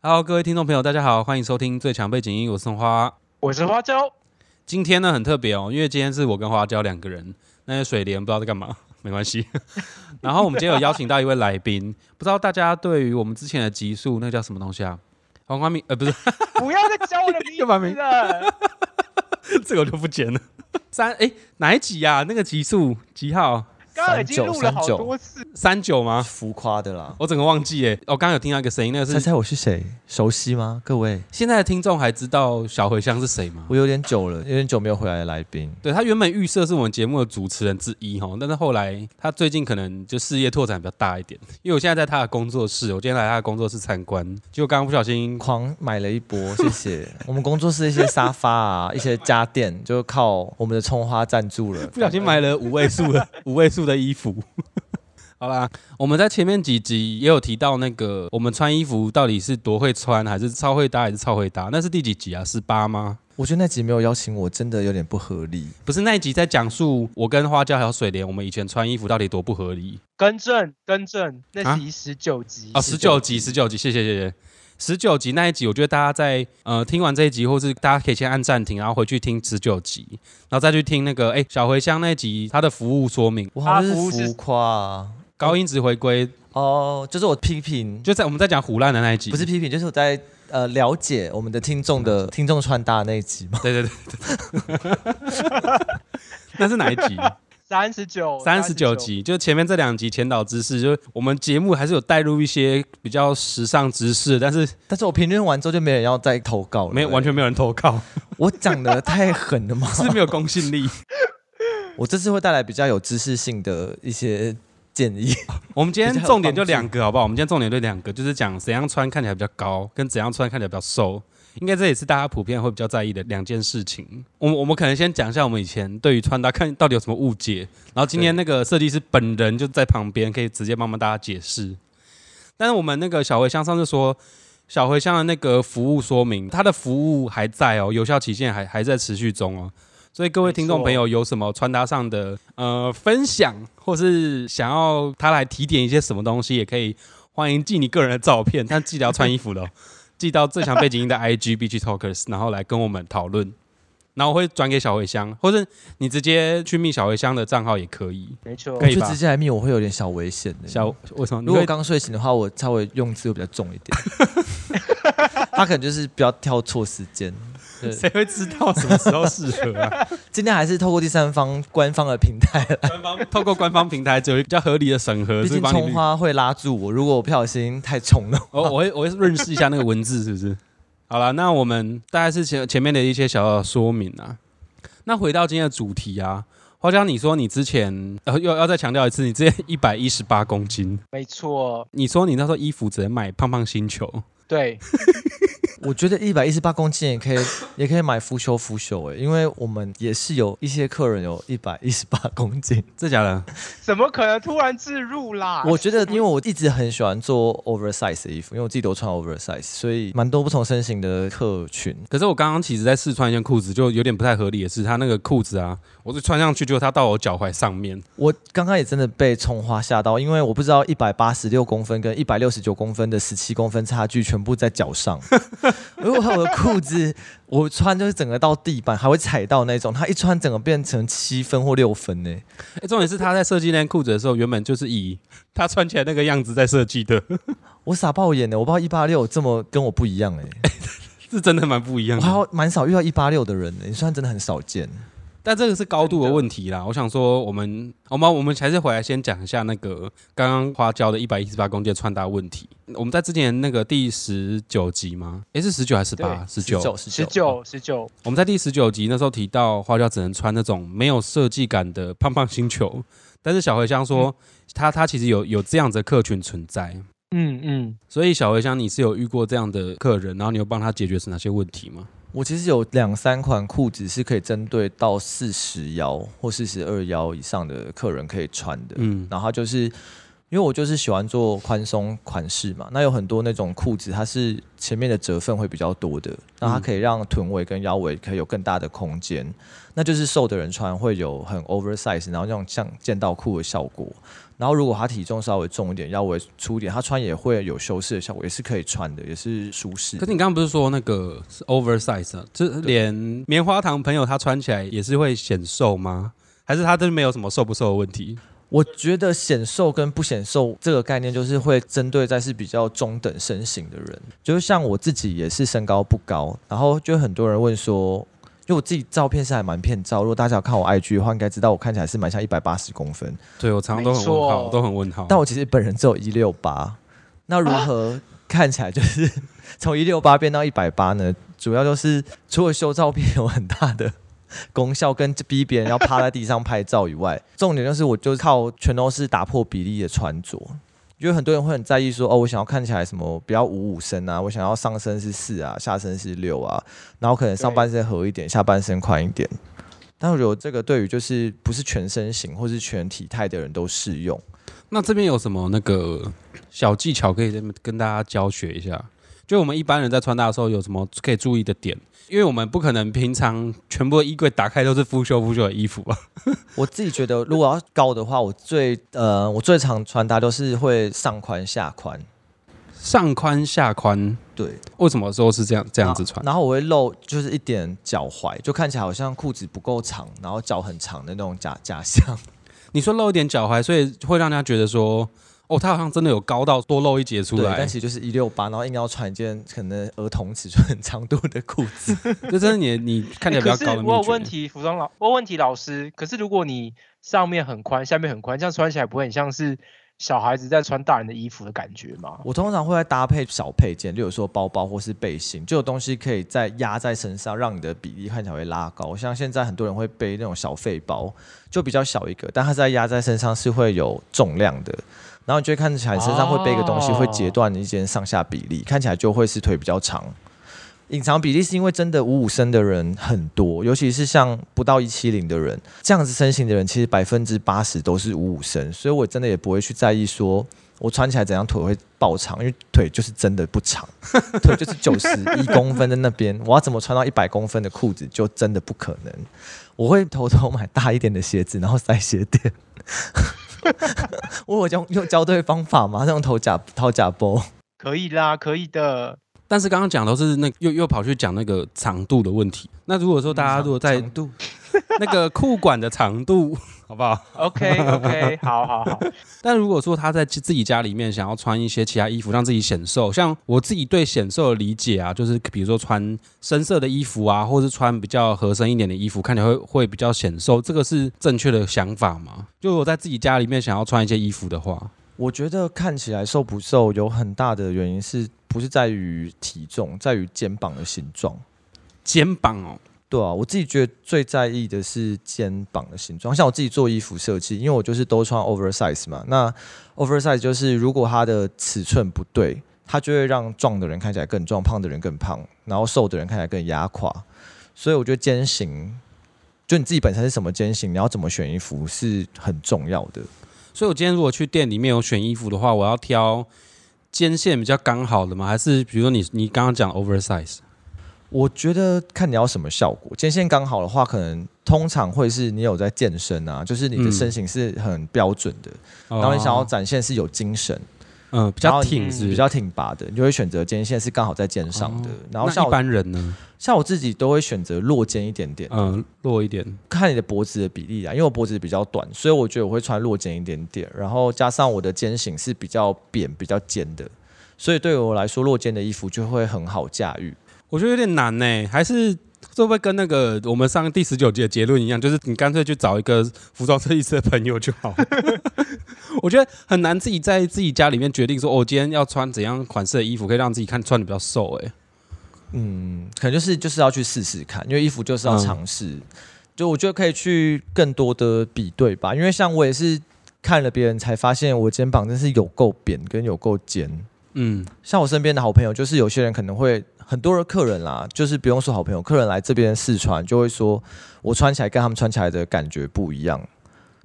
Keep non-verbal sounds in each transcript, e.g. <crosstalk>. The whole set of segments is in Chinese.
Hello，各位听众朋友，大家好，欢迎收听最强背景音，我是宋花。我是花椒，今天呢很特别哦，因为今天是我跟花椒两个人，那些水莲不知道在干嘛，<laughs> 没关系。<laughs> 然后我们今天有邀请到一位来宾，不知道大家对于我们之前的集数，那个叫什么东西啊？黄光明，呃，不是，<laughs> 不要再叫我的名字了。这个我就不剪了。三，哎，哪一集啊？那个集数几号？刚刚已经录了好多次，三九吗？浮夸的啦。我整个忘记耶。我刚刚有听到一个声音，那个是猜猜我是谁？熟悉吗？各位，现在的听众还知道小茴香是谁吗？我有点久了，有点久没有回来的来宾。对他原本预设是我们节目的主持人之一哈，但是后来他最近可能就事业拓展比较大一点，因为我现在在他的工作室，我今天来他的工作室参观，结果刚刚不小心狂买了一波，谢谢。<laughs> 我们工作室一些沙发啊，一些家电，就靠我们的葱花赞助了。<laughs> 不小心买了五位数的五位数的衣服。<laughs> 好啦，我们在前面几集也有提到那个我们穿衣服到底是多会穿，还是超会搭，还是超会搭？那是第几集啊？十八吗？我觉得那集没有邀请我，真的有点不合理。不是那一集在讲述我跟花椒还有水莲，我们以前穿衣服到底多不合理更正更正，那啊是十九集啊，十九集，十九集，谢谢谢谢。十九集那一集，我觉得大家在呃听完这一集，或是大家可以先按暂停，然后回去听十九集，然后再去听那个哎小茴香那一集它的服务说明，哇好浮夸啊。高音质回归，哦，就是我批评，就在我们在讲胡烂的那一集，不是批评，就是我在呃了解我们的听众的 <laughs> 听众穿搭那一集嘛。对对对对，<laughs> <laughs> 那是哪一集？三十九三十九，集，就前面这两集前导知识，就是我们节目还是有带入一些比较时尚知识，但是但是我评论完之后就没人要再投稿了，没有完全没有人投稿，<laughs> 我讲的太狠了吗？<laughs> 是没有公信力。<laughs> 我这次会带来比较有知识性的一些建议。我们今天重点就两个，好不好？我们今天重点就两个，就是讲怎样穿看起来比较高，跟怎样穿看起来比较瘦。应该这也是大家普遍会比较在意的两件事情。我们我们可能先讲一下我们以前对于穿搭看到底有什么误解，然后今天那个设计师本人就在旁边，可以直接帮忙大家解释。但是我们那个小茴香上次说，小茴香的那个服务说明，它的服务还在哦，有效期限还还在持续中哦。所以各位听众朋友有什么穿搭上的呃分享，或是想要他来提点一些什么东西，也可以欢迎寄你个人的照片，但记得要穿衣服的哦，寄到最强背景音的 IG <laughs> B G Talkers，然后来跟我们讨论。然后我会转给小茴香，或者你直接去密小茴香的账号也可以。没错可，以吧就直接来密我会有点小危险的。小为什么？如果刚睡醒的话，我稍微用字又比较重一点。<laughs> 他可能就是不要挑错时间。对，谁会知道什么时候适合啊？<laughs> 今天还是透过第三方官方的平台来，官方透过官方平台，只有一个比较合理的审核，毕竟是帮你葱花会拉住我。如果我不小心太冲了，我我会我会认识一下那个文字，是不是？<laughs> 好了，那我们大概是前前面的一些小小的说明啊。那回到今天的主题啊，花椒，你说你之前呃又要再强调一次，你之前 <laughs> 一百一十八公斤，没错，你说你那时候衣服只能买胖胖星球，对，我觉得一百一十八公斤也可以，<laughs> 也可以买腐朽腐朽哎，因为我们也是有一些客人有一百一十八 <laughs> 公斤。这假的？怎么可能突然自入啦？我觉得，因为我一直很喜欢做 oversize 的衣服，因为我自己都穿 oversize，所以蛮多不同身形的客群。可是我刚刚其实在试穿一件裤子，就有点不太合理的是，它那个裤子啊，我是穿上去，结果它到我脚踝上面，我刚刚也真的被葱花吓到，因为我不知道一百八十六公分跟一百六十九公分的十七公分差距全部在脚上。<laughs> <laughs> 如果我的裤子我穿就是整个到地板还会踩到那种，他一穿整个变成七分或六分呢。哎、重点是他在设计那件裤子的时候，原本就是以他穿起来那个样子在设计的，<laughs> 我傻爆眼的，我不知道一八六这么跟我不一样哎，<laughs> 是真的蛮不一样的。我还蛮少遇到一八六的人呢，你算真的很少见。但这个是高度的问题啦。我想说，我们我们我们还是回来先讲一下那个刚刚花椒的一百一十八公斤的穿搭问题。我们在之前那个第十九集吗？诶，是十九还是十八？十九。十十九十九，我们在第十九集那时候提到，花椒只能穿那种没有设计感的胖胖星球。<laughs> 但是小茴香说，他他其实有有这样子的客群存在。嗯嗯，所以小茴香，你是有遇过这样的客人，然后你有帮他解决是哪些问题吗？我其实有两三款裤子是可以针对到四十腰或四十二腰以上的客人可以穿的，嗯，然后它就是因为我就是喜欢做宽松款式嘛，那有很多那种裤子，它是前面的折缝会比较多的，那它可以让臀围跟腰围可以有更大的空间，那就是瘦的人穿会有很 oversize，然后那种像剑道裤的效果。然后如果他体重稍微重一点，腰围粗一点，他穿也会有修饰的效果，也是可以穿的，也是舒适可。是你刚刚不是说那个是 oversize，啊就是连棉花糖朋友他穿起来也是会显瘦吗？还是他真的没有什么瘦不瘦的问题？我觉得显瘦跟不显瘦这个概念，就是会针对在是比较中等身形的人，就是像我自己也是身高不高，然后就很多人问说，因为我自己照片是还蛮骗照，如果大家有看我 IG 的话，应该知道我看起来是蛮像一百八十公分，对我常常都很问号，都很问号。但我其实本人只有一六八，那如何 <laughs> 看起来就是 <laughs> 从一六八变到一百八呢？主要就是除了修照片有很大的功效，跟逼别人要趴在地上拍照以外，重点就是我就靠全都是打破比例的穿着。因为很多人会很在意说，哦，我想要看起来什么比较五五身啊，我想要上身是四啊，下身是六啊，然后可能上半身合一点，下半身宽一点。但我觉得这个对于就是不是全身型或是全体态的人都适用。那这边有什么那个小技巧可以跟跟大家教学一下？就我们一般人在穿搭的时候有什么可以注意的点？因为我们不可能平常全部的衣柜打开都是腐朽腐朽的衣服吧。<laughs> 我自己觉得，如果要高的话，我最呃，我最常穿搭都是会上宽下宽，上宽下宽，对，为什么说是这样这样子穿？然后我会露就是一点脚踝，就看起来好像裤子不够长，然后脚很长的那种假假象。你说露一点脚踝，所以会让人家觉得说，哦，他好像真的有高到多露一截出对，来但，其实就是一六八，然后硬要穿一件可能儿童尺寸很长度的裤子。<laughs> 这真的你你看起来比较可是高我有问。题，服装老，我有问题，老师。可是如果你上面很宽，下面很宽，这样穿起来不会很像是小孩子在穿大人的衣服的感觉吗？我通常会在搭配小配件，例如说包包或是背心，就有东西可以再压在身上，让你的比例看起来会拉高。像现在很多人会背那种小费包，就比较小一个，但它在压在身上是会有重量的，然后你就会看起来身上会背一个东西，哦会截断你一件上下比例，看起来就会是腿比较长。隐藏比例是因为真的五五身的人很多，尤其是像不到一七零的人，这样子身形的人，其实百分之八十都是五五身，所以我真的也不会去在意说我穿起来怎样腿会爆长，因为腿就是真的不长，腿就是九十一公分的那边，我要怎么穿到一百公分的裤子就真的不可能。我会偷偷买大一点的鞋子，然后塞鞋垫。<laughs> 我有用用教对方法吗？那种头假掏假波。可以啦，可以的。但是刚刚讲都是那又又跑去讲那个长度的问题。那如果说大家如果在度，<laughs> 那个裤管的长度，好不好？OK OK，好好好。<laughs> 但如果说他在自己家里面想要穿一些其他衣服，让自己显瘦，像我自己对显瘦的理解啊，就是比如说穿深色的衣服啊，或是穿比较合身一点的衣服，看起来会会比较显瘦，这个是正确的想法吗？就我在自己家里面想要穿一些衣服的话，我觉得看起来瘦不瘦有很大的原因是不是在于体重，在于肩膀的形状。肩膀哦，对啊，我自己觉得最在意的是肩膀的形状。像我自己做衣服设计，因为我就是都穿 oversize 嘛。那 oversize 就是如果它的尺寸不对，它就会让壮的人看起来更壮，胖的人更胖，然后瘦的人看起来更压垮。所以我觉得肩型，就你自己本身是什么肩型，你要怎么选衣服是很重要的。所以我今天如果去店里面有选衣服的话，我要挑肩线比较刚好的吗？还是比如说你你刚刚讲 oversize？我觉得看你要什么效果，肩线刚好的话，可能通常会是你有在健身啊，就是你的嗯身形是很标准的，然然后你想要展现是有精神，嗯比较挺是不是？比较挺拔的，你就会选择肩线是刚好在肩上的。然后像一般人呢，像我自己都会选择落肩一点点，嗯落一点，看你的脖子的比例啊，因为我脖子比较短，所以我觉得我会穿落肩一点点，然后加上我的肩型是比较扁、比较尖的，所以对我来说落肩的衣服就会很好驾驭。我觉得有点难呢，还是会不会跟那个我们上第十九集的结论一样，就是你干脆去找一个服装设计师的朋友就好了。<laughs> 我觉得很难自己在自己家里面决定说，哦，我今天要穿怎样款式的衣服，可以让自己看穿的比较瘦。哎，嗯，可能就是就是要去试试看，因为衣服就是要尝试。就我觉得可以去更多的比对吧，因为像我也是看了别人才发现，我肩膀真是有够扁跟有够尖。嗯，像我身边的好朋友，就是有些人可能会很多的客人啦，就是不用说好朋友，客人来这边试穿就会说，我穿起来跟他们穿起来的感觉不一样。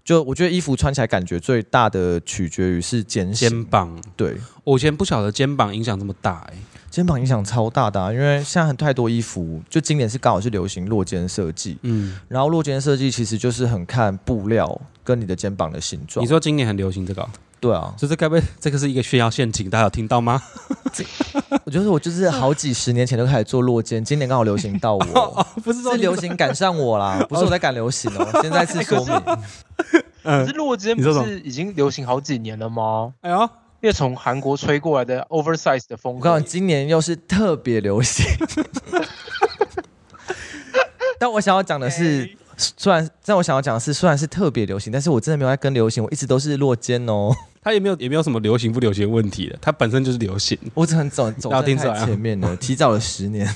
就我觉得衣服穿起来感觉最大的取决于是肩，肩膀，对，我以前不晓得肩膀影响这么大哎、肩膀影响超大的、啊，因为现在很太多衣服，就今年是刚好是流行落肩设计，嗯，然后落肩设计其实就是很看布料跟你的肩膀的形状。你。说今年很流行这个哦、对啊，就是该不会这个是一个炫耀陷阱？大家有听到吗？我觉得我就是好几十年前就开始做落肩，今年刚好流行到我，<laughs> 不是是流行赶上我啦，<laughs> 不是我在赶流行哦。现在是说明，<laughs> 可嗯是，落肩不是已经流行好几年了吗？哎呦，因为从韩国吹过来的 oversize 的风格我告诉你，，今年又是特别流行。但我想要讲的是，虽然但我想要讲的是，虽然是特别流行，但是我真的没有在跟流行，我一直都是落肩哦。它也没有也没有什么流行不流行的问题的，它本身就是流行。我只能走走在太要听出来啊前面了，<laughs> 提早了十年。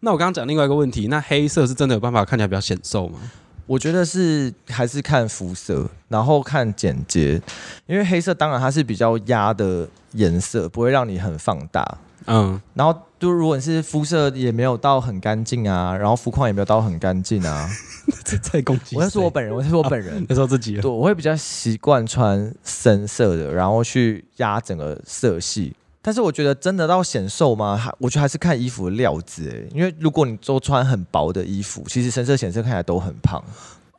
那我刚刚讲另外一个问题，那黑色是真的有办法看起来比较显瘦吗？我觉得是还是看肤色，然后看简洁，因为黑色当然它是比较压的颜色，不会让你很放大。嗯，然后就如果你是肤色也没有到很干净啊，然后肤况也没有到很干净啊，<laughs> 这在攻击。我在 <laughs> 说我本人，我在说我本人，在说自己对，我会比较习惯穿深色的，然后去压整个色系。但是我觉得真的到显瘦吗？还我觉得还是看衣服的料子诶，因为如果你都穿很薄的衣服，其实深色显色看起来都很胖。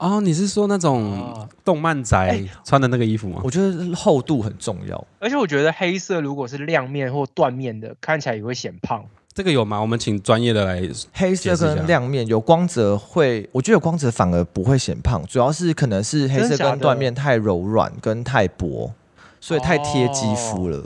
哦，你是说那种哦动漫仔哎穿的那个衣服吗？我觉得厚度很重要。而且我觉得黑色如果是亮面或缎面的，看起来也会显胖。这个有吗？我们请专业的来。黑色跟亮面有光泽会，我觉得有光泽反而不会显胖，主要是可能是黑色跟缎面太柔软跟太薄，所以太贴肌肤了。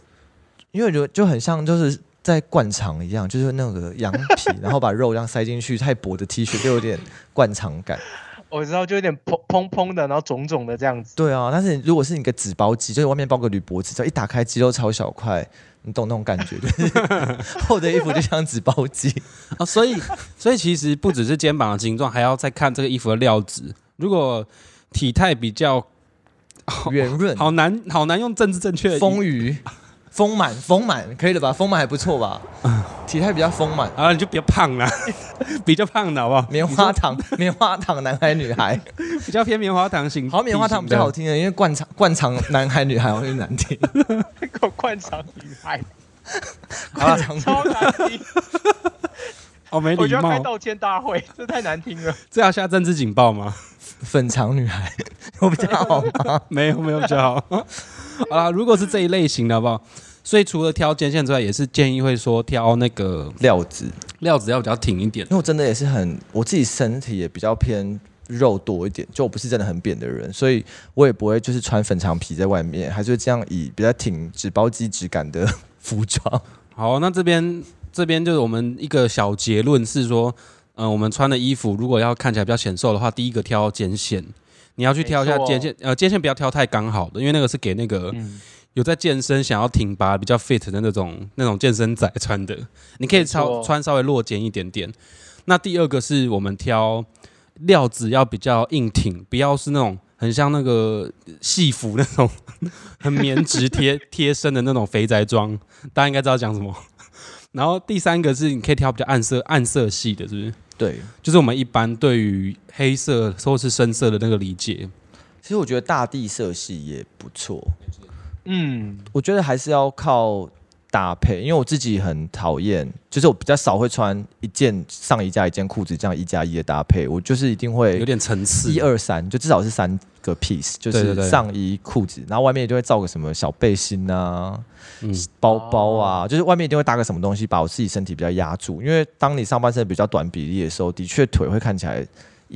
因为我觉得就很像就是在灌肠一样，就是那个羊皮，<laughs> 然后把肉这样塞进去，太薄的 T 恤就有点灌肠感。我知道，就有点砰砰砰的，然后肿肿的这样子。对啊，但是如果是你个纸包肌，就是外面包个铝箔纸，只要一打开肌肉超小块，你懂那种感觉？就是厚的衣服就像纸包肌。啊，所以所以其实不只是肩膀的形状，还要再看这个衣服的料子。如果体态比较圆润、好难好难用政治正确的丰腴、丰满、丰满，可以了吧？丰满还不错吧？<laughs> 体态比较丰满，啊，你就比较胖了，<laughs> 比较胖的好不好？棉花糖、<laughs> 棉花糖男孩女孩，比较偏棉花糖型，好，棉花糖比较好听的，因为灌肠灌肠男孩女孩好像难听。灌肠女孩，灌肠超难听，哦，没礼我就要开，道歉大会，这太难听了。这要下政治警报吗？粉肠女孩我比较好吗？没有没有比较好。好啦，如果是这一类型的好不好？所以除了挑肩线之外，也是建议会说挑那个料子，料子要比较挺一点因。为我真的也是很，我自己身体也比较偏肉多一点，就我不是真的很扁的人，所以我也不会就是穿粉肠皮在外面，还是这样以比较挺纸包肌质感的服装。好，那这边这边就是我们一个小结论是说，嗯、我们穿的衣服如果要看起来比较显瘦的话，第一个挑肩线，你要去挑一下肩线，呃，肩线不要挑太刚好的，因为那个是给那个嗯，有在健身想要挺拔比较 fit 的那种那种健身仔穿的，你可以没错超穿稍微落肩一点点。那第二个是我们挑料子要比较硬挺，不要是那种很像那个戏服那种很棉质贴贴身的那种肥宅装，大家应该知道讲什么。<laughs> 然后第三个是你可以挑比较暗色暗色系的，是不是？对，就是我们一般对于黑色或是深色的那个理解。其实我觉得大地色系也不错，嗯，我觉得还是要靠搭配，因为我自己很讨厌，就是我比较少会穿一件上衣加一件裤子这样一加一的搭配，我就是一定会有会点层次，一二三，就至少是三个 piece，就是上衣、裤子，然后外面就会罩个什么小背心啊、嗯，包包啊，就是外面一定会搭个什么东西，把我自己身体比较压住。因为当你上半身比较短比例的时候，的确腿会看起来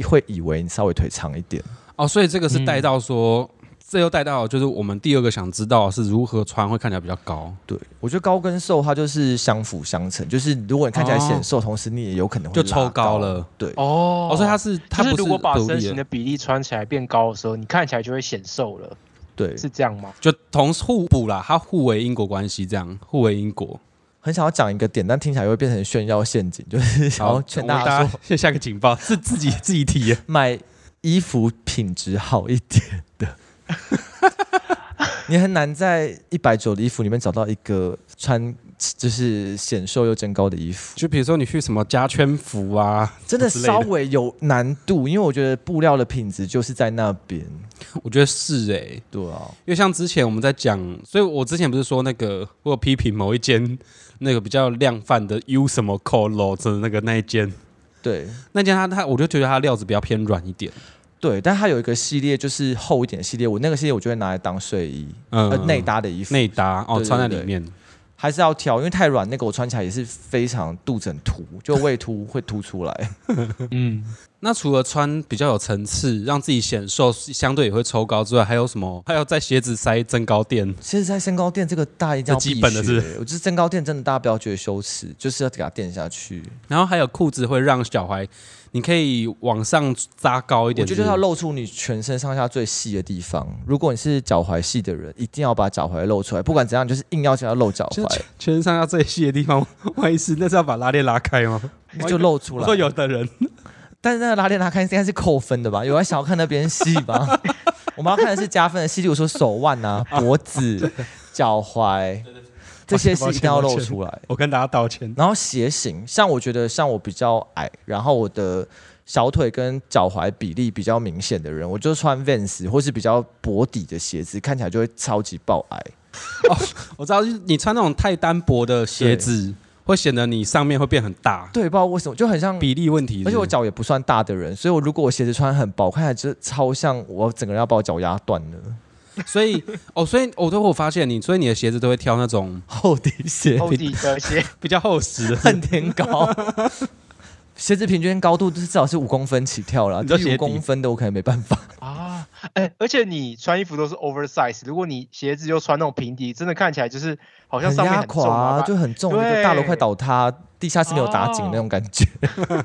会以为你稍微腿长一点。哦，所以这个是嗯带到说，这又带到就是我们第二个想知道是如何穿会看起来比较高。对，我觉得高跟瘦它就是相辅相成，就是如果你看起来显瘦，同时你也有可能会就拉抽高。了。对，哦哦，所以它是它不就是如果把身形的比例穿起来变高的时候，你看起来就会显瘦了，对，是这样吗？就同互补啦，它互为因果关系，这样互为因果。很想要讲一个点，但听起来又会变成炫耀陷阱，就是想要劝大家说，先下个警报，是自己 <laughs> 自己提的。买衣服品质好一点的。<laughs> 你很难在一百九的衣服里面找到一个穿就是显瘦又增高的衣服，就比如说你去什么加圈服啊，真的稍微有难度，因为我觉得布料的品质就是在那边。我觉得是哎、对啊，因为像之前我们在讲，所以我之前不是说那个我有批评某一间那个比较量贩的 U 什么 Colo 的那个那一间，对。那间它它我就觉得它料子比较偏软一点，对，但它有一个系列就是厚一点的系列，我那个系列我就会拿来当睡衣，嗯呃，内搭的衣服。内搭哦对对对穿在里面，还是要挑，因为太软，那个我穿起来也是非常肚子很凸，就胃凸会凸出来。<laughs> 嗯，那除了穿比较有层次，让自己显瘦，相对也会抽高之外，还有什么？还有在鞋子塞增高垫，鞋子塞增高垫这个大家一定要基本的必学我觉得增高垫真的大家不要觉得羞耻，就是要给它垫下去。然后还有裤子会让脚踝，你可以往上扎高一点，我觉得就是要露出你全身上下最细的地方。如果你是脚踝细的人，一定要把脚踝露出来，不管怎样，就是硬要想要露脚踝，全身上下最细的地方，<laughs> 万一是那是要把拉链拉开吗？就露出来。我说有的人但是那个拉链拉开应该是扣分的吧？有人想要看那边细吧？<laughs> 我们要看的是加分的细，例如说手腕啊、脖子、脚踝这些是一定要露出来。我跟大家道歉。然后鞋型，像我觉得像我比较矮，然后我的小腿跟脚踝比例比较明显的人，我就穿 Vans 或是比较薄底的鞋子，看起来就会超级爆矮。<laughs> 我知道，就是你穿那种太单薄的鞋子，会显得你上面会变很大，对，不知道为什么就很像。比例问题是是。而且我脚也不算大的人，所以我如果我鞋子穿很薄，看起来就超像我整个人要把我脚压断了。所以哦，所以我都会发现你，所以你的鞋子都会挑那种厚底鞋，厚底的鞋，<laughs> 比较厚实的。恨天高。<laughs> 鞋子平均高度至少是五公分起跳了，低于五公分的我可能没办法。啊，哎、而且你穿衣服都是 oversize，如果你鞋子又穿那种平底，真的看起来就是好像上面压很重垮就很重，那个大楼快倒塌，地下室没有打紧那种感觉。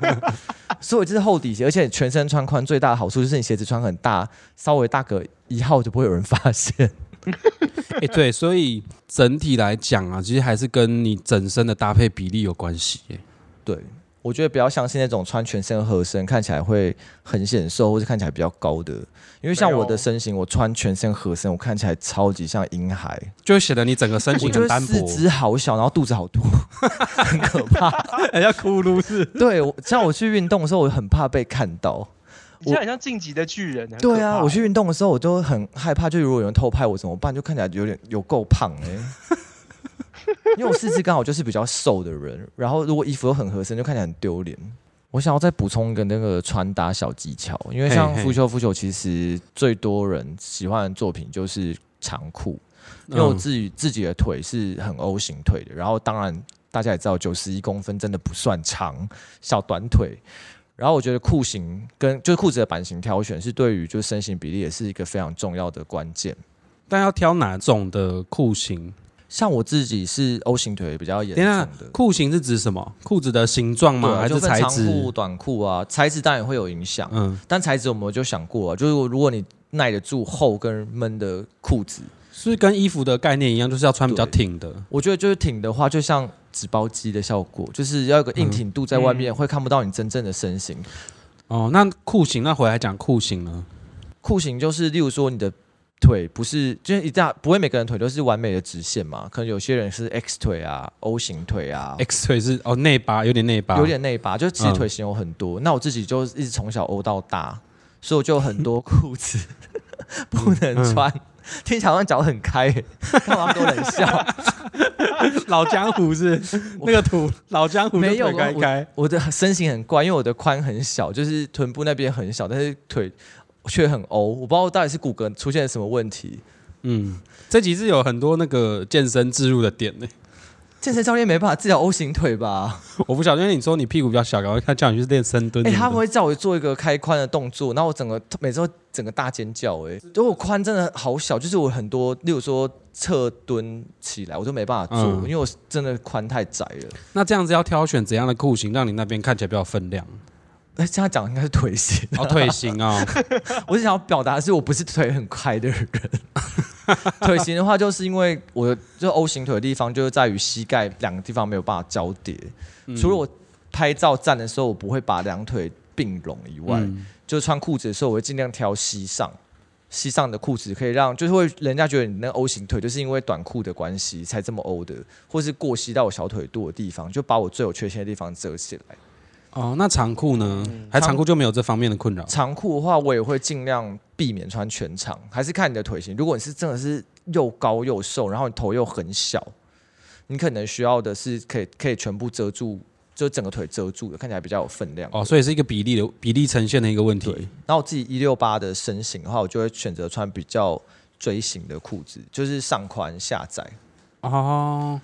<laughs> 所以这是厚底鞋，而且全身穿宽最大的好处就是你鞋子穿很大，稍微大个一号就不会有人发现。<laughs> 哎、对，所以整体来讲啊，其实还是跟你整身的搭配比例有关系耶。对，我觉得不要像是那种穿全身合身，看起来会很显瘦，或者看起来比较高的。因为像我的身形，我穿全身合身，我看起来超级像婴孩，就会显得你整个身形很单四薄，肢好小，然后肚子好多，很可怕。人家骷髅是。对，我像我去运动的时候，我很怕被看到。你现在很像晋级的巨人。很对啊，我去运动的时候，我就很害怕，就如果有人偷拍我怎么办？就看起来有点有够胖哎、<laughs> 因为我四肢刚好就是比较瘦的人，然后如果衣服又很合身，就看起来很丢脸。我想要再补充一个那个穿搭小技巧，因为像嘿嘿浮球浮球，其实最多人喜欢的作品就是长裤，因为我嗯自己自己的腿是很 O 型腿的，然后当然大家也知道九十一公分真的不算长，小短腿。然后我觉得裤型跟就是裤子的版型挑选是对于就是身形比例也是一个非常重要的关键。但要挑哪种的裤型？像我自己是 O 型腿比较严重的，裤型是指什么？裤子的形状吗？啊，还就是分长裤、材质？短裤啊，材质当然也会有影响。嗯，但材质我们就想过啊，就是如果你耐得住厚跟闷的裤子，是跟衣服的概念一样，就是要穿比较挺的。我觉得就是挺的话，就像纸包肌的效果，就是要有个硬挺度在外面，嗯会看不到你真正的身形。哦，那裤型，那回来讲裤型呢？裤型就是，例如说你的腿不是，就是一大不会每个人腿都是完美的直线嘛，可能有些人是 X 腿啊、O 型腿啊。X 腿是哦内八，有点内八，有点内八，就其实嗯腿型有很多。那我自己就一直从小 O 到大，所以我就有很多裤子 <laughs> 不能嗯穿。听起来好像脚很开，干嘛给我冷笑？<laughs> 老江湖是那个土老江湖就没有腿开开，我的身形很怪，因为我的髋很小，就是臀部那边很小，但是腿却很 O。我不知道到底是骨骼出现了什么问题。嗯，这集是有很多那个健身置入的点呢。健身教练没办法治疗 O 型腿吧？<laughs> 我不晓得，因为你说你屁股比较小，然后他叫你去练深蹲哎、什么的。他们会叫我做一个开髋的动作，然后我整个每次都整个大尖叫、哎，因为我髋真的好小，就是我很多，例如说侧蹲起来，我都没办法做，嗯因为我真的髋太窄了。那这样子要挑选怎样的裤型，让你那边看起来比较有分量？哎、这样讲应该是腿型。哦，腿型啊、<laughs> 我是想要表达的是，我不是腿很开的人。腿型的话，就是因为我就 O 型腿的地方，就是在于膝盖两个地方没有办法交叠。嗯除了我拍照站的时候，我不会把两腿并拢以外，嗯就是穿裤子的时候，我会尽量挑膝上。膝上的裤子，可以让就是会人家觉得你那个 O 型腿，就是因为短裤的关系才这么 O 的，或是过膝到我小腿肚的地方，就把我最有缺陷的地方遮起来。哦，那长裤呢？嗯还长裤就没有这方面的困扰。长裤的话，我也会尽量避免穿全长，还是看你的腿型。如果你是真的是又高又瘦，然后你头又很小，你可能需要的是可以可以全部遮住，就整个腿遮住的，看起来比较有分量。哦，所以是一个比例的比例呈现的一个问对题。，然后我自己一六八的身形的话，我就会选择穿比较锥形的裤子，就是上宽下窄。哦，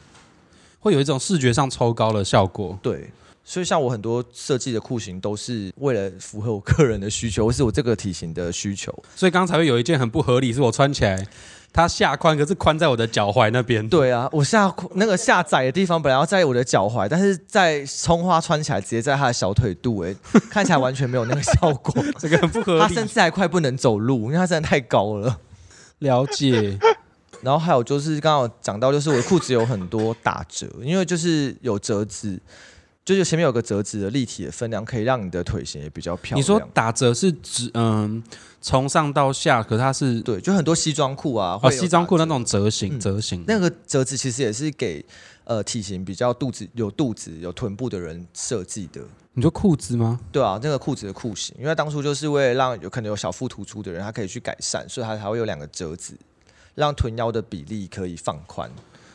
会有一种视觉上抽高的效果。对，所以像我很多设计的裤型都是为了符合我个人的需求，或是我这个体型的需求。所以刚才会有一件很不合理，是我穿起来它下宽，可是宽在我的脚踝那边。对啊，我下那个下窄的地方本来要在我的脚踝，但是在葱花穿起来直接在他的小腿肚、哎，<laughs> 看起来完全没有那个效果。<laughs> 这个很不合理他理。甚至还快不能走路，因为他真的太高了。了解。<laughs> 然后还有就是刚刚有讲到，就是我的裤子有很多打折，因为就是有折子，就是前面有个折子的立体的分量，可以让你的腿型也比较漂亮。你说打折是指嗯从上到下，可它是对，就很多西装裤啊，哦西装裤那种折型嗯折型。那个折子其实也是给呃体型比较肚子有肚子有臀部的人设计的。你说裤子吗？对啊，那个裤子的裤型，因为当初就是为了让有可能有小腹突出的人，他可以去改善，所以他才会有两个折子，让臀腰的比例可以放宽。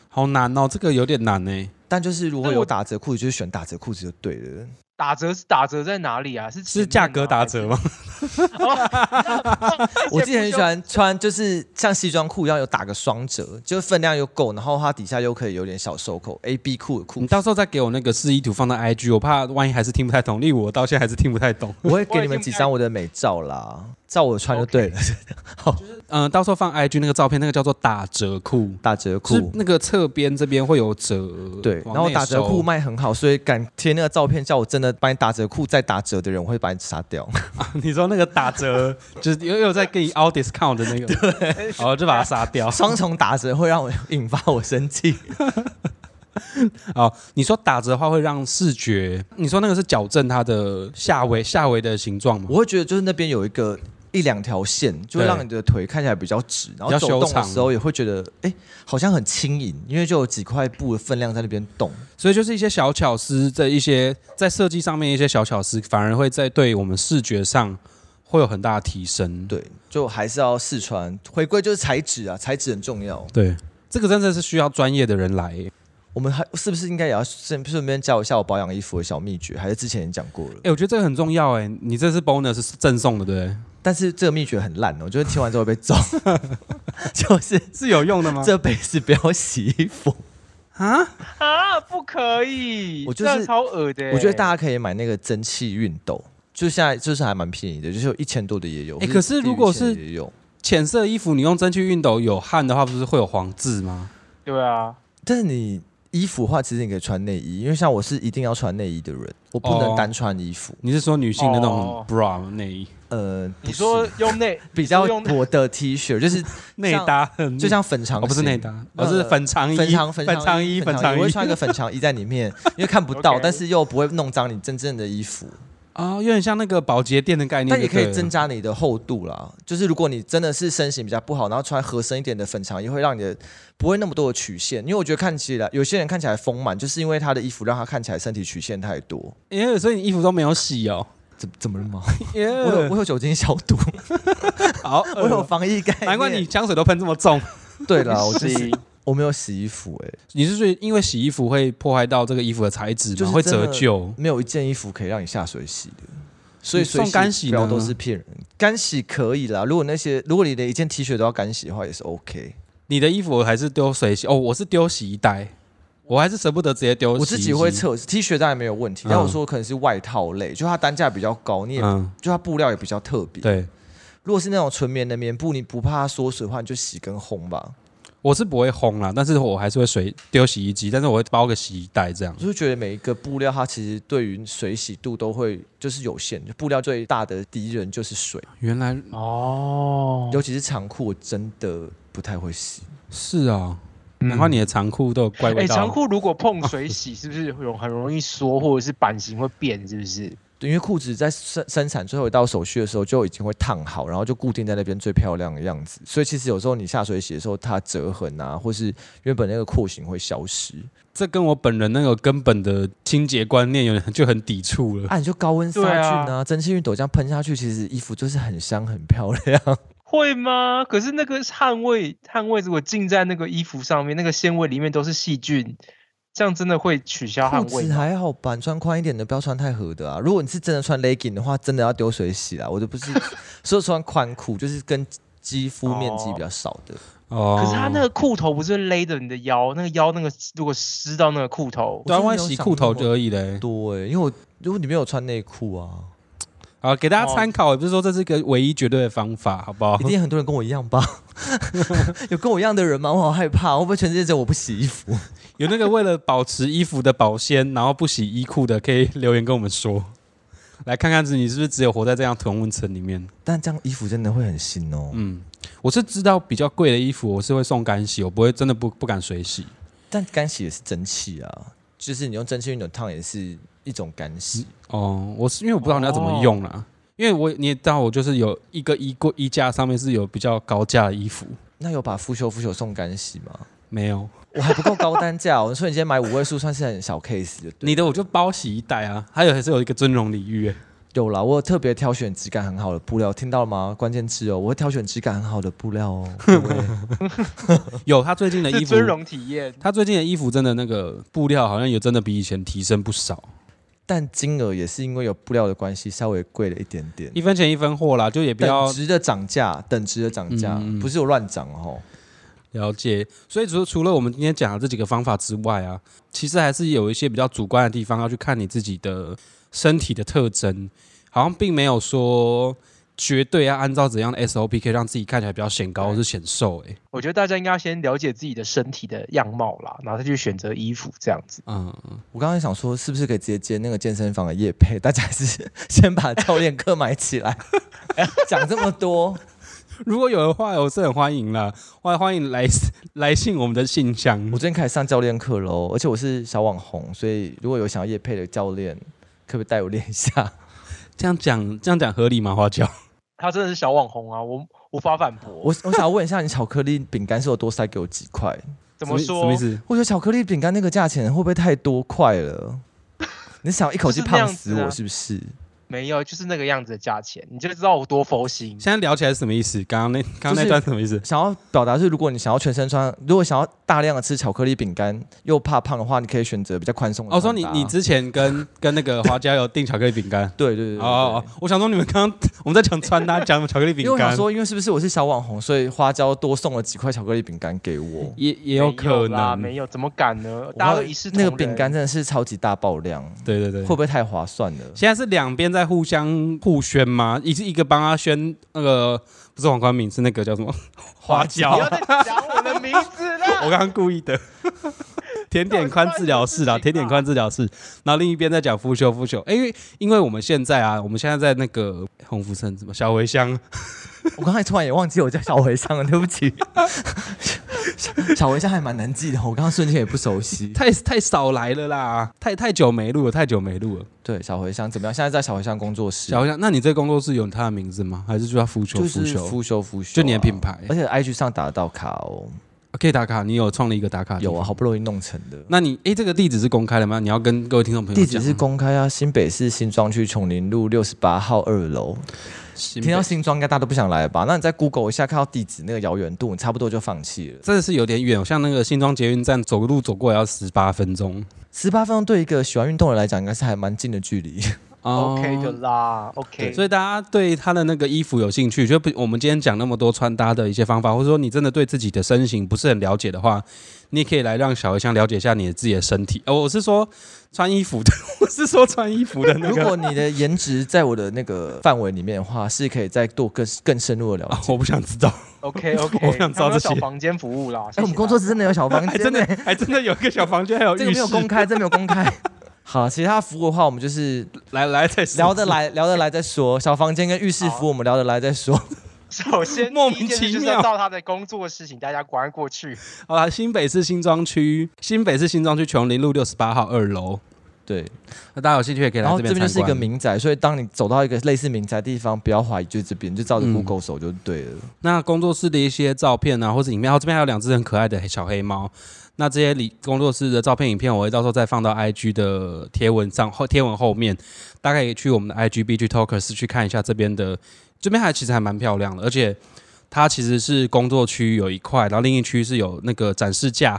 好难哦，这个有点难呢。但就是如果有打折裤子，就是选打折裤子就对了。打折是打折在哪里啊？是是价格打折吗？<laughs> 我自己很喜欢穿，就是像西装裤一样有打个双折，就是分量又够，然后它底下又可以有点小收口，A B 裤的裤你。到时候再给我那个示意图放到 IG，我怕万一还是听不太懂。例如我到现在还是听不太懂。我会给你们几张我的美照啦，照我穿就对了。<laughs> 嗯、到时候放 IG 那个照片，那个叫做打折裤，打折就是裤，那个侧边这边会有折。对，然后打折裤卖很好，所以敢贴那个照片叫我真的把你打折裤再打折的人，我会把你杀掉。<laughs> 你说那个打折，就是又有在给你凹 discount 的那个，对，然后就把他杀掉。<laughs> 双重打折会让我引发我生气。哦，你说打折的话会让视觉，你说那个是矫正它的下围下围的形状吗？我会觉得就是那边有一个一两条线，就会让你的腿看起来比较直，然后走动的时候也会觉得，哎，好像很轻盈，因为就有几块布的分量在那边动。所以就是一些小巧思，在一些在设计上面一些小巧思，反而会在对我们视觉上会有很大的提升。对，就还是要试穿，回归就是材质啊，材质很重要。对，这个真的是需要专业的人来耶。我们还是不是应该也要顺顺便教一下我保养衣服的小秘诀？还是之前也讲过了？哎、我觉得这个很重要哎，你这是 bonus 是赠送的，对不对？但是这个秘诀很烂哦，我觉得听完之后会被揍。<laughs> 就是是有用的吗？这辈子不要洗衣服。啊，啊，不可以，我就是超恶的欸。我觉得大家可以买那个蒸汽熨斗，就现在就是还蛮便宜的，就是有一千多的也有。或哎可是低于1000如果是浅色衣服你用蒸汽熨斗有汗的话，不是会有黄渍吗？对啊，但是你衣服的话，其实你可以穿内衣，因为像我是一定要穿内衣的人，我不能哦单穿衣服。你是说女性的那种哦 bra 内衣呃，你说用内 <laughs> 比较薄的 T 恤，就是内搭很，就像粉长哦不是型内搭，呃而是粉长衣，粉长粉粉长衣，粉长衣我会穿一个粉长衣在里面，因为看不到 <laughs> 但是又不会弄脏你真正的衣服，啊，有点像那个保洁店的概念，但也可以增加你的厚度啦。就是如果你真的是身形比较不好，然后穿合身一点的粉长衣，会让你的不会那么多的曲线。因为我觉得看起来有些人看起来丰满，就是因为他的衣服让他看起来身体曲线太多。因为所以你衣服都没有洗哦。怎怎么了吗？<laughs> 我我有我有酒精消毒，<laughs> 好，<laughs> 我有防疫概念。难怪你香水都喷这么重。对啦，我就是我没有洗衣服、欸，你是说因为洗衣服会破坏到这个衣服的材质吗？会折旧。没有一件衣服可以让你下水洗的。所以你送水干洗都是骗人，干洗可以啦。如果那些如果你的一件 T 恤都要干洗的话，也是 OK。你的衣服我还是丢水洗哦，我是丢洗衣袋，我还是舍不得直接丢洗衣机。我自己会测 T 恤当然没有问题，嗯但我说可能是外套类，就它单价比较高，你也、嗯，就它布料也比较特别。对，如果是那种纯棉的棉布，你不怕它缩水的话，你就洗跟烘吧。我是不会烘啦，但是我还是会水丢洗衣机，但是我会包个洗衣袋这样就是觉得每一个布料它其实对于水洗度都会就是有限，就布料最大的敌人就是水，原来哦，尤其是长裤，我真的不太会洗。是啊，嗯难怪你的长裤都有怪哎，味道。长裤如果碰水洗，是不是会有很容易缩，或者是版型会变？是不是？<laughs> 因为裤子在生生产最后一道手续的时候就已经会烫好，然后就固定在那边最漂亮的样子。所以其实有时候你下水洗的时候，它折痕啊，或是原本那个廓形会消失。这跟我本人那个根本的清洁观念有点就很抵触了。啊，你就高温杀对菌啊啊，蒸汽熨斗这样喷下去，其实衣服就是很香很漂亮。会吗？可是那个汗味，汗味如果浸在那个衣服上面，那个纤维里面都是细菌，这样真的会取消汗裤子味吗？还好吧，你穿宽一点的，不要穿太合的啊。如果你是真的穿 legging 的话，真的要丢水洗啊。我就不是 <laughs> 说穿宽裤，就是跟肌肤面积比较少的。哦，可是它那个裤头不是勒着你的腰，那个腰那个如果湿到那个裤头，对啊，我真的万一洗裤头就而已嘞。对，因为我如果你没有穿内裤啊，好，给大家哦参考，也不是说这是个唯一绝对的方法，好不好一？定很多人跟我一样吧？<laughs> 有跟我一样的人吗？我好害怕，会不会全世界只有我不洗衣服？<laughs> 有那个为了保持衣服的保鲜，然后不洗衣裤的，可以留言跟我们说，来看看你是不是只有活在这样同温层里面。但这样衣服真的会很新哦。嗯，我是知道比较贵的衣服，我是会送干洗，我不会真的不不敢水洗。但干洗也是蒸汽啊，就是你用蒸汽熨斗烫也是一种干洗。哦，我是因为我不知道你要怎么用啦，因为我你也知道，我就是有一个衣柜衣架上面是有比较高价的衣服，那有把腐朽腐朽送干洗吗？没有我还不够高单价、哦，我说你今天买五位数算是很小 case 你的我就包洗衣袋啊，还有还是有一个尊荣礼遇耶。有啦，我有特别挑选质感很好的布料，听到了吗？关键字哦，我会挑选质感很好的布料哦。<laughs> 有他最近的衣服 <laughs> 尊，荣体验。他最近的衣服真的那个布料好像也真的比以前提升不少，但金额也是因为有布料的关系，稍微贵了一点点。一分钱一分货啦，就也比较等值的涨价，等值的涨价，嗯嗯不是有乱涨哦。了解。所以除除了我们今天讲的这几个方法之外啊，其实还是有一些比较主观的地方要去看你自己的身体的特征，好像并没有说绝对要按照怎样的 SOP 可以让自己看起来比较显高或是显瘦、欸。我觉得大家应该要先了解自己的身体的样貌啦，然后再去选择衣服这样子。嗯，我刚刚想说，是不是可以直接接那个健身房的业配？大家还是 <laughs> 先把教练课买起来。<laughs> 讲这么多，如果有的话，我是很欢迎啦，欢欢迎来来信我们的信箱我。最近开始上教练课喽，而且我是小网红，所以如果有想要业配的教练，可不可以带我练一下？这样讲，这样讲合理吗？花椒？他真的是小网红啊，我无法反驳。我我想要问一下，你巧克力饼干是有多塞给我几块？<laughs> 怎么说？什么意思？我觉得巧克力饼干那个价钱会不会太多块了？<laughs> 你想一口气胖死我是不是？没有，就是那个样子的价钱，你就知道我多佛心。现在聊起来是什么意思？刚刚那刚刚那就是段什么意思？想要表达是，如果你想要全身穿，如果想要大量的吃巧克力饼干又怕胖的话，你可以选择比较宽松的哦，说你你之前跟跟那个花椒有订巧克力饼干。对对对对哦哦哦！我想说你们刚刚我们在讲穿搭，讲巧克力饼干，因为我想说，因为是不是我是小网红，所以花椒多送了几块巧克力饼干给我。也也有可啦，能，没有，怎么敢呢？大家都一视。那个饼干真的是超级大爆量，对对对会。不会太划算了？现在是两边在互相互宣吗？一是一个帮他宣那个不是黄冠敏，是那个叫什么 <laughs> 花椒不。要再讲我的名字了。<laughs> 我刚刚故意的。<laughs> 甜点宽治疗室啦，甜点宽治疗室，然后另一边在讲腐朽腐朽，哎因为因为我们现在啊，我们现在在那个洪福生什么小茴香，我刚才突然也忘记我叫小茴香了，对不起。小 <laughs> 小茴香还蛮难记的，我刚刚瞬间也不熟悉。<laughs> 太太少来了啦，太太久没录了，太久没录了。对，小茴香怎么样？现在在小茴香工作室，小茴香，那你这个工作室有他的名字吗？还是就叫复修就是腐朽？腐朽腐朽啊，就你的品牌而且 IG 上打得到卡哦。可以打卡，你有创立一个打卡？有啊，。好不容易弄成的。那你哎，这个地址是公开的吗？你要跟各位听众朋友讲。地址是公开啊，新北市新庄区琼林路六十八号二楼。新听到新庄应该大家都不想来吧？那你在 Google 一下，看到地址那个遥远度，你差不多就放弃了。真的是有点远，像那个新庄捷运站走路走过来要十八分钟。十八分钟对一个喜欢运动的人来讲，应该是还蛮近的距离。<laughs> OK 的哦啦，OK。所以大家对他的那个衣服有兴趣，就不我们今天讲那么多穿搭的一些方法，或者说你真的对自己的身形不是很了解的话，你也可以来让小茴香了解一下你的自己的身体。哦，我是说穿衣服的，<laughs> 我是说穿衣服的那个。如果你的颜值在我的那个范围里面的话，是可以再多更更深入的了解。啊我不想知道，OK OK，我想知道这些小房间服务啦。哎，我们工作室真的有小房间，还真的还真的有一个小房间，还有 <laughs> 这个。没有公开，这没有公开。好，其他服务的话，我们就是来来再聊得来，聊得来再说。小房间跟浴室服务，我们聊得来再说。<laughs> 首先莫名其妙就是要到他的工作室，情大家赶快过去。好啦，新北市新庄区，新北市新庄区琼林路六十八号二楼。对，那大家有兴趣也可以来这边参这边就是一个。民宅，所以当你走到一个类似民宅的地方，不要怀疑，就是这边，就照着嗯 Google 走就对了。那工作室的一些照片啊，或者影片，然后这边还有两只很可爱的小黑猫。那这些里工作室的照片、影片，我会到时候再放到 IG 的贴文上后贴文后面，大概可以去我们的 IG BG Talkers 去看一下这边的，这边还其实还蛮漂亮的，而且它其实是工作区有一块，然后另一区是有那个展示架，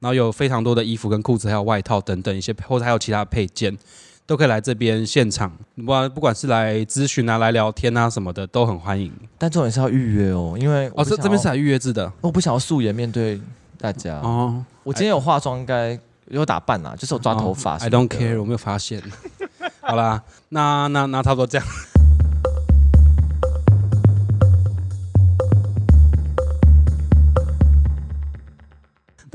然后有非常多的衣服跟裤子，还有外套等等一些，或者还有其他配件。都可以来这边现场，不管不管是来咨询啊、来聊天啊什么的，都很欢迎。但重点是要预约哦，因为我哦，这这边是来预约制的我不想要素颜面对大家。哦。我今天有化妆，应该有打扮啦，就是有抓头发、哦 I don't care，我没有发现。<laughs> 好啦，那那那差不多这样。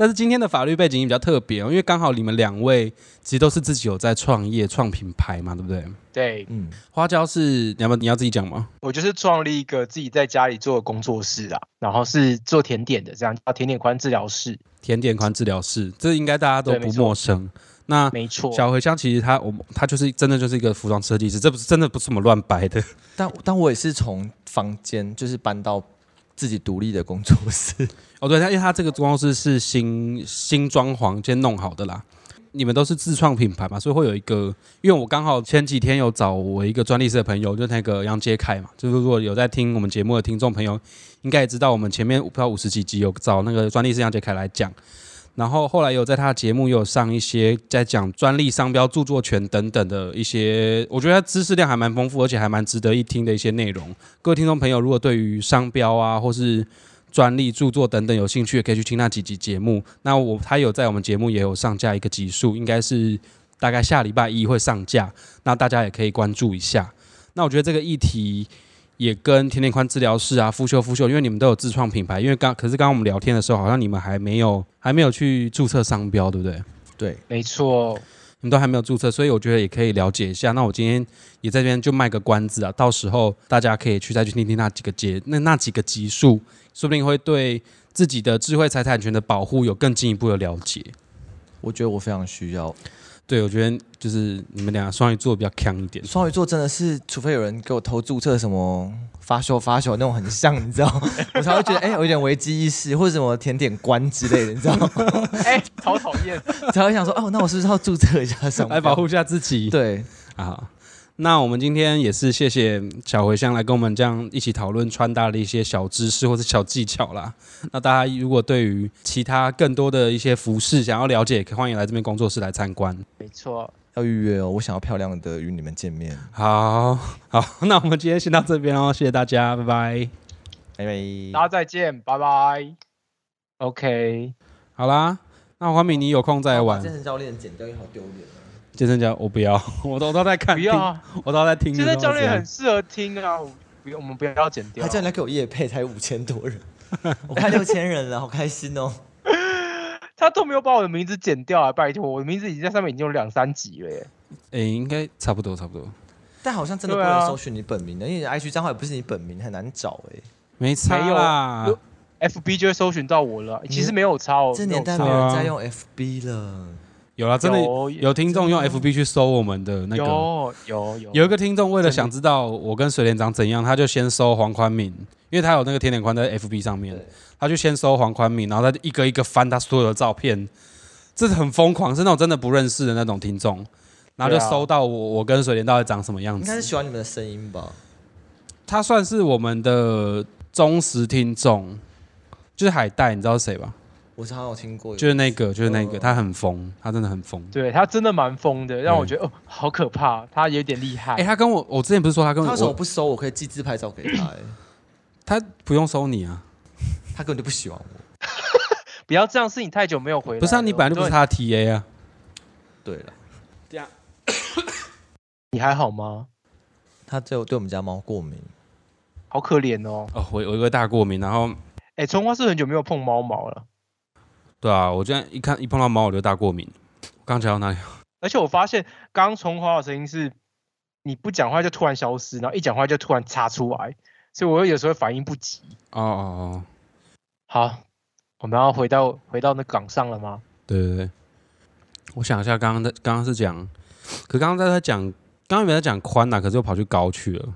但是今天的法律背景也比较特别哦，因为刚好你们两位其实都是自己有在创业、创品牌嘛，对不对？对嗯，花椒是你要不你要自己讲吗？我就是创立一个自己在家里做的工作室啊，然后是做甜点的，这样叫甜点宽治疗室，甜点宽治疗室，这应该大家都不陌生。那没错。小茴香其实他我他就是真的就是一个服装设计师，这不是真的不是我们乱掰的。但但我也是从房间就是搬到自己独立的工作室。<laughs> 哦，对，他因为他这个工作室是新新装潢先弄好的啦。你们都是自创品牌嘛，所以会有一个，因为我刚好前几天有找我一个专利师的朋友，就那个杨杰凯嘛，就是如果有在听我们节目的听众朋友，应该也知道我们前面不知道五十几集有找那个专利师杨杰凯来讲，然后后来有在他的节目也有上一些在讲专利、商标、著作权等等的一些，我觉得他知识量还蛮丰富，而且还蛮值得一听的一些内容。各位听众朋友，如果对于商标啊，或是专利著作等等有兴趣，也可以去听那几集节目。那我他有在我们节目也有上架一个集数，应该是大概下礼拜一会上架，那大家也可以关注一下。<sniffs> 那我觉得这个议题也跟甜甜宽治疗室啊、复秀复秀，因为你们都有自创品牌，因为刚可是刚刚我们聊天的时候，好像你们还没有还没有去注册商标，对不对？对，没错，你们都还没有注册，所以我觉得也可以了解一下。那我今天也在这边就卖个关子啊，到时候大家可以去再去听听那几个节那那几个集数，说不定会对自己的智慧财产权的保护有更进一步的了解。我觉得我非常需要。对，我觉得就是你们俩双鱼座比较强一点。双鱼座真的是，除非有人给我偷注册什么发秀发秀那种很像，你知道，<laughs> 我才会觉得哎、有一点危机意识，或者什么甜点关之类的，你知道吗？<laughs> 哎、好讨厌。才会想说哦，那我是不是要注册一下什么来保护一下自己。对，啊，那我们今天也是谢谢小茴香来跟我们这样一起讨论穿搭的一些小知识或者小技巧啦。<laughs> 那大家如果对于其他更多的一些服饰想要了解，可以欢迎来这边工作室来参观。没错，要预约哦，我想要漂亮的与你们见面，好 <laughs> 好，那我们今天先到这边哦，谢谢大家，拜拜。拜拜。大家再见，拜拜。OK，好啦，那黄敏，你有空再来玩健身教练剪掉，也好丢脸啊。健身教，我不要，<laughs> 我都我都在看，不要啊，我都在听。健身教练很你适合听啊，不用，我们不要剪掉他。叫人家给我夜配，才五千多人，<laughs> 我看六千人了，好开心哦。<laughs> 他都没有把我的名字剪掉啊！拜托，我的名字已经在上面已经有两三集了耶。知道吗，诶、应该差不多，差不多，但好像真的不能搜寻你本名的，因为你 IG 账号也不是你本名，很难找哎、没差没有啦。有 FB 就会搜寻到我了，其实没有差哦。这年代没有在用 FB 了。有啦，真的有有听众用 FB 去搜我们的那个。有有有有一个听众为了想知道我跟水莲长怎样，他就先搜黄宽敏，因为他有那个甜点宽在 FB 上面，他就先搜黄宽敏，然后他就一个一个翻他所有的照片，这是很疯狂，是那种真的不认识的那种听众，然后就搜到我我跟水莲到底长什么样子应该是。喜欢你们的声音吧？他算是我们的忠实听众，就是海带，你知道是谁吧？我是好像有听过，就是那个，就是那个，哦他很疯，他真的很疯。对他真的蛮疯的，让我觉得哦，好可怕，他有点厉害。哎、他跟我，我之前不是说他跟我，他说我不收？我可以寄自拍照给他、欸，<coughs> 他不用收你啊？他根本就不喜欢我。<laughs> 不要这样，是你太久没有回来。不是啊，你本来就不是他的 TA 啊。对了，这样 <coughs> 你还好吗？他对我对我们家猫过敏，好可怜哦。哦，我我有一个大过敏，然后哎，葱花是很久没有碰猫毛了，对啊，我今天一看一碰到猫我就大过敏。我刚讲到哪里？<laughs> 而且我发现刚刚葱花的声音是，你不讲话就突然消失，然后一讲话就突然插出来，所以我有时候反应不及。哦哦哦，好，我们要回到回到那岗上了吗？对对对，我想一下，刚刚的刚刚是讲可刚刚在在讲，刚刚原来讲宽呐，可是又跑去高去了。